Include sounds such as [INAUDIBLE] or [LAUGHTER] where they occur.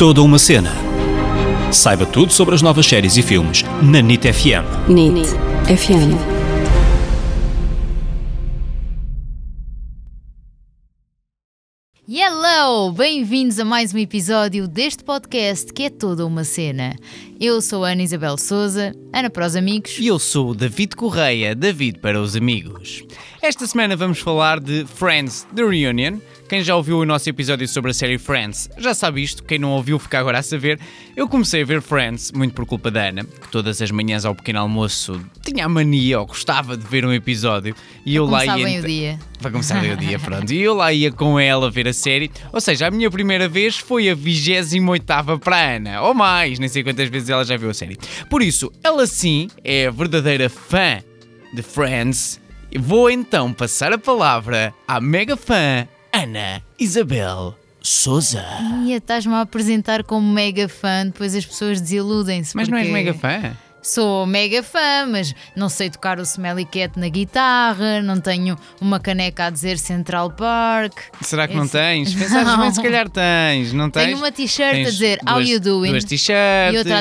toda uma cena. Saiba tudo sobre as novas séries e filmes na NIT FM. NIT FM. Hello! Bem-vindos a mais um episódio deste podcast que é toda uma cena. Eu sou a Ana Isabel Souza, Ana para os amigos. E eu sou o David Correia, David para os amigos. Esta semana vamos falar de Friends The Reunion. Quem já ouviu o nosso episódio sobre a série Friends já sabe isto, quem não ouviu fica agora a saber. Eu comecei a ver Friends muito por culpa da Ana, que todas as manhãs ao pequeno almoço tinha a mania ou gostava de ver um episódio e eu lá ia. bem o dia. Para começar bem o dia, [LAUGHS] pronto. E eu lá ia com ela ver a série. Ou seja, a minha primeira vez foi a 28 para a Ana, ou mais, nem sei quantas vezes ela já viu a série. Por isso, ela sim é a verdadeira fã de Friends. Vou então passar a palavra à mega fã Ana Isabel Souza. Ia, estás-me a apresentar como mega fã, depois as pessoas desiludem-se. Mas não és porque mega fã? Sou mega fã, mas não sei tocar o Smelly Cat na guitarra, não tenho uma caneca a dizer Central Park. Será que não Esse- tens? Pensares bem, se [LAUGHS] calhar tens, não tens? Tenho uma t-shirt a dizer How duas- you doing? Duas t-shirts. E outra a